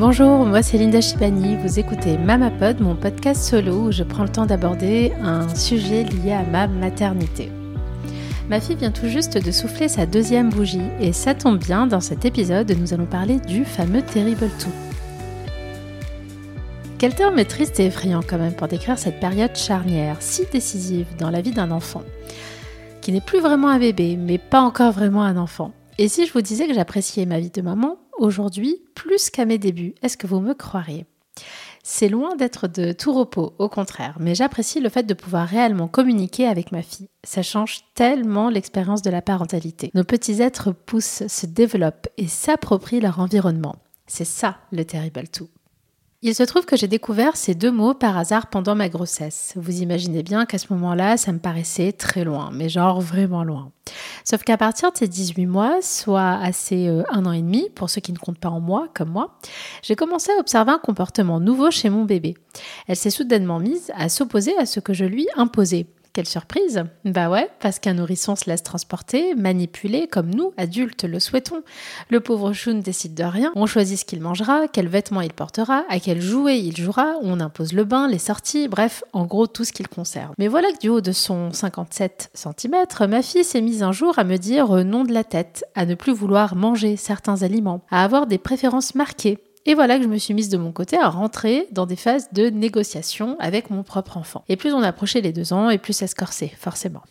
Bonjour, moi c'est Linda Chipani, vous écoutez Mamapod, mon podcast solo où je prends le temps d'aborder un sujet lié à ma maternité. Ma fille vient tout juste de souffler sa deuxième bougie et ça tombe bien, dans cet épisode nous allons parler du fameux Terrible Two. Quel terme triste et effrayant quand même pour décrire cette période charnière, si décisive dans la vie d'un enfant, qui n'est plus vraiment un bébé, mais pas encore vraiment un enfant. Et si je vous disais que j'appréciais ma vie de maman, aujourd'hui plus qu'à mes débuts. Est-ce que vous me croiriez? C'est loin d'être de tout repos, au contraire, mais j'apprécie le fait de pouvoir réellement communiquer avec ma fille. Ça change tellement l'expérience de la parentalité. Nos petits êtres poussent, se développent et s'approprient leur environnement. C'est ça le terrible tout. Il se trouve que j'ai découvert ces deux mots par hasard pendant ma grossesse. Vous imaginez bien qu'à ce moment-là, ça me paraissait très loin, mais genre vraiment loin. Sauf qu'à partir de ces 18 mois, soit assez euh, un an et demi, pour ceux qui ne comptent pas en mois, comme moi, j'ai commencé à observer un comportement nouveau chez mon bébé. Elle s'est soudainement mise à s'opposer à ce que je lui imposais. Quelle surprise Bah ouais, parce qu'un nourrisson se laisse transporter, manipuler, comme nous, adultes, le souhaitons. Le pauvre chou ne décide de rien, on choisit ce qu'il mangera, quels vêtements il portera, à quel jouet il jouera, on impose le bain, les sorties, bref, en gros tout ce qu'il conserve. Mais voilà que du haut de son 57 cm, ma fille s'est mise un jour à me dire non de la tête, à ne plus vouloir manger certains aliments, à avoir des préférences marquées, et voilà que je me suis mise de mon côté à rentrer dans des phases de négociation avec mon propre enfant. Et plus on approchait les deux ans, et plus ça se corsait, forcément.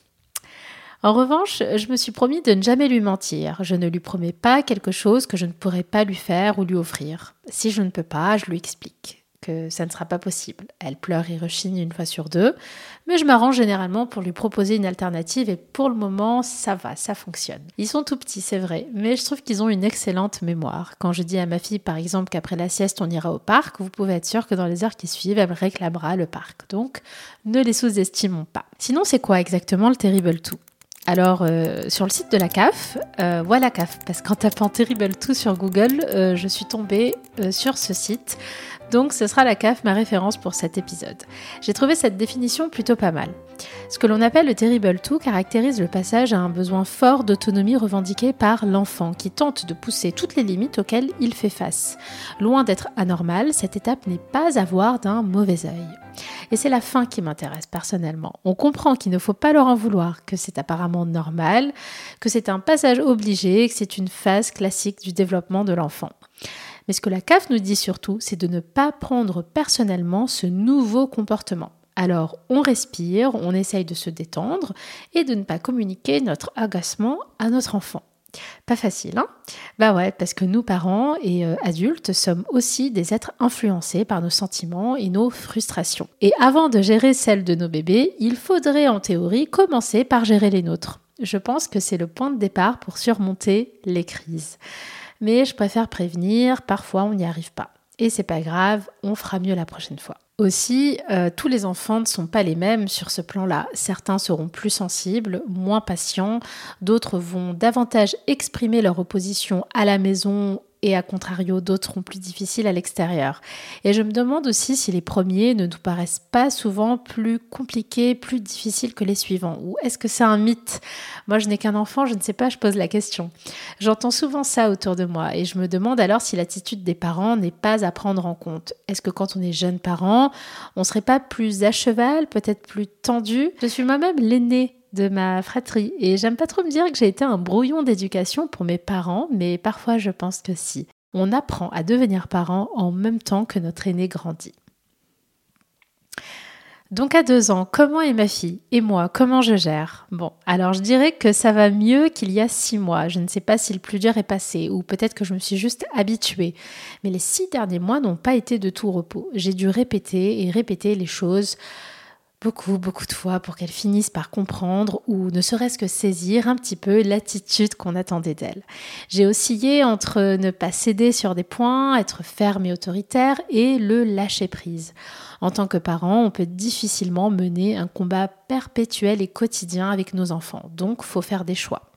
En revanche, je me suis promis de ne jamais lui mentir. Je ne lui promets pas quelque chose que je ne pourrais pas lui faire ou lui offrir. Si je ne peux pas, je lui explique que ça ne sera pas possible. Elle pleure et rechigne une fois sur deux, mais je m'arrange généralement pour lui proposer une alternative et pour le moment, ça va, ça fonctionne. Ils sont tout petits, c'est vrai, mais je trouve qu'ils ont une excellente mémoire. Quand je dis à ma fille, par exemple, qu'après la sieste, on ira au parc, vous pouvez être sûr que dans les heures qui suivent, elle réclamera le parc. Donc, ne les sous-estimons pas. Sinon, c'est quoi exactement le Terrible Tout? Alors, euh, sur le site de la CAF, euh, voilà CAF, parce qu'en tapant Terrible Tout sur Google, euh, je suis tombée sur ce site donc ce sera la CAF ma référence pour cet épisode. J'ai trouvé cette définition plutôt pas mal. Ce que l'on appelle le terrible two caractérise le passage à un besoin fort d'autonomie revendiqué par l'enfant qui tente de pousser toutes les limites auxquelles il fait face. Loin d'être anormal, cette étape n'est pas à voir d'un mauvais œil. Et c'est la fin qui m'intéresse personnellement. On comprend qu'il ne faut pas leur en vouloir, que c'est apparemment normal, que c'est un passage obligé, que c'est une phase classique du développement de l'enfant. Mais ce que la CAF nous dit surtout, c'est de ne pas prendre personnellement ce nouveau comportement. Alors on respire, on essaye de se détendre et de ne pas communiquer notre agacement à notre enfant. Pas facile, hein? Bah ouais, parce que nous, parents et euh, adultes, sommes aussi des êtres influencés par nos sentiments et nos frustrations. Et avant de gérer celles de nos bébés, il faudrait en théorie commencer par gérer les nôtres. Je pense que c'est le point de départ pour surmonter les crises mais je préfère prévenir, parfois on n'y arrive pas. Et c'est pas grave, on fera mieux la prochaine fois. Aussi, euh, tous les enfants ne sont pas les mêmes sur ce plan-là. Certains seront plus sensibles, moins patients, d'autres vont davantage exprimer leur opposition à la maison et à contrario, d'autres seront plus difficiles à l'extérieur. Et je me demande aussi si les premiers ne nous paraissent pas souvent plus compliqués, plus difficiles que les suivants. Ou est-ce que c'est un mythe? Moi, je n'ai qu'un enfant, je ne sais pas, je pose la question. J'entends souvent ça autour de moi et je me demande alors si l'attitude des parents n'est pas à prendre en compte. Est-ce que quand on est jeune parent, on serait pas plus à cheval, peut-être plus tendu? Je suis moi-même l'aîné de ma fratrie. Et j'aime pas trop me dire que j'ai été un brouillon d'éducation pour mes parents, mais parfois je pense que si. On apprend à devenir parent en même temps que notre aîné grandit. Donc à deux ans, comment est ma fille? Et moi, comment je gère? Bon, alors je dirais que ça va mieux qu'il y a six mois. Je ne sais pas si le plus dur est passé, ou peut-être que je me suis juste habituée. Mais les six derniers mois n'ont pas été de tout repos. J'ai dû répéter et répéter les choses beaucoup, beaucoup de fois pour qu'elle finisse par comprendre ou ne serait-ce que saisir un petit peu l'attitude qu'on attendait d'elle. J'ai oscillé entre ne pas céder sur des points, être ferme et autoritaire et le lâcher prise. En tant que parent, on peut difficilement mener un combat perpétuel et quotidien avec nos enfants, donc faut faire des choix.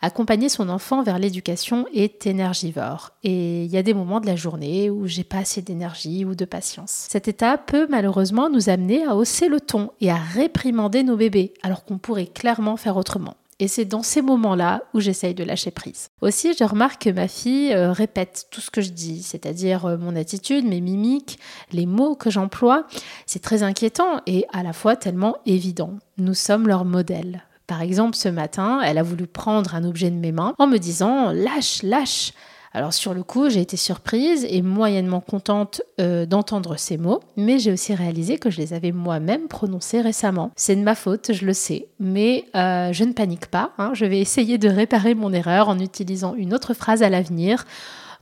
Accompagner son enfant vers l'éducation est énergivore et il y a des moments de la journée où j'ai pas assez d'énergie ou de patience. Cet état peut malheureusement nous amener à hausser le ton et à réprimander nos bébés alors qu'on pourrait clairement faire autrement. Et c'est dans ces moments-là où j'essaye de lâcher prise. Aussi, je remarque que ma fille euh, répète tout ce que je dis, c'est-à-dire euh, mon attitude, mes mimiques, les mots que j'emploie. C'est très inquiétant et à la fois tellement évident. Nous sommes leur modèle. Par exemple, ce matin, elle a voulu prendre un objet de mes mains en me disant lâche, lâche. Alors sur le coup, j'ai été surprise et moyennement contente euh, d'entendre ces mots, mais j'ai aussi réalisé que je les avais moi-même prononcés récemment. C'est de ma faute, je le sais, mais euh, je ne panique pas. Hein. Je vais essayer de réparer mon erreur en utilisant une autre phrase à l'avenir.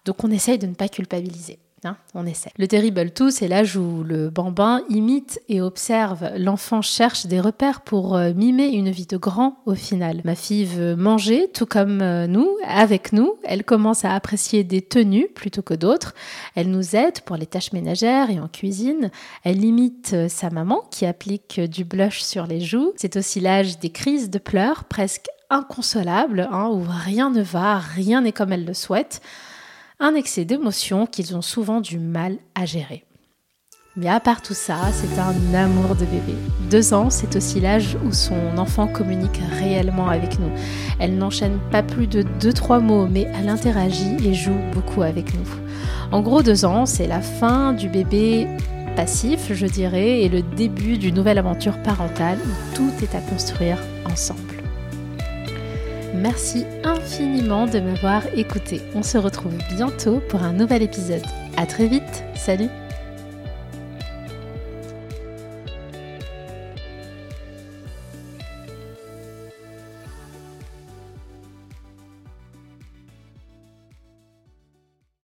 Donc on essaye de ne pas culpabiliser. Hein, on essaie. Le terrible tout, c'est l'âge où le bambin imite et observe. L'enfant cherche des repères pour euh, mimer une vie de grand au final. Ma fille veut manger, tout comme euh, nous, avec nous. Elle commence à apprécier des tenues plutôt que d'autres. Elle nous aide pour les tâches ménagères et en cuisine. Elle imite euh, sa maman qui applique du blush sur les joues. C'est aussi l'âge des crises de pleurs, presque inconsolables, hein, où rien ne va, rien n'est comme elle le souhaite un excès d'émotions qu'ils ont souvent du mal à gérer. Mais à part tout ça, c'est un amour de bébé. Deux ans, c'est aussi l'âge où son enfant communique réellement avec nous. Elle n'enchaîne pas plus de deux, trois mots, mais elle interagit et joue beaucoup avec nous. En gros, deux ans, c'est la fin du bébé passif, je dirais, et le début d'une nouvelle aventure parentale où tout est à construire ensemble. Merci infiniment de m'avoir écouté. On se retrouve bientôt pour un nouvel épisode. À très vite. Salut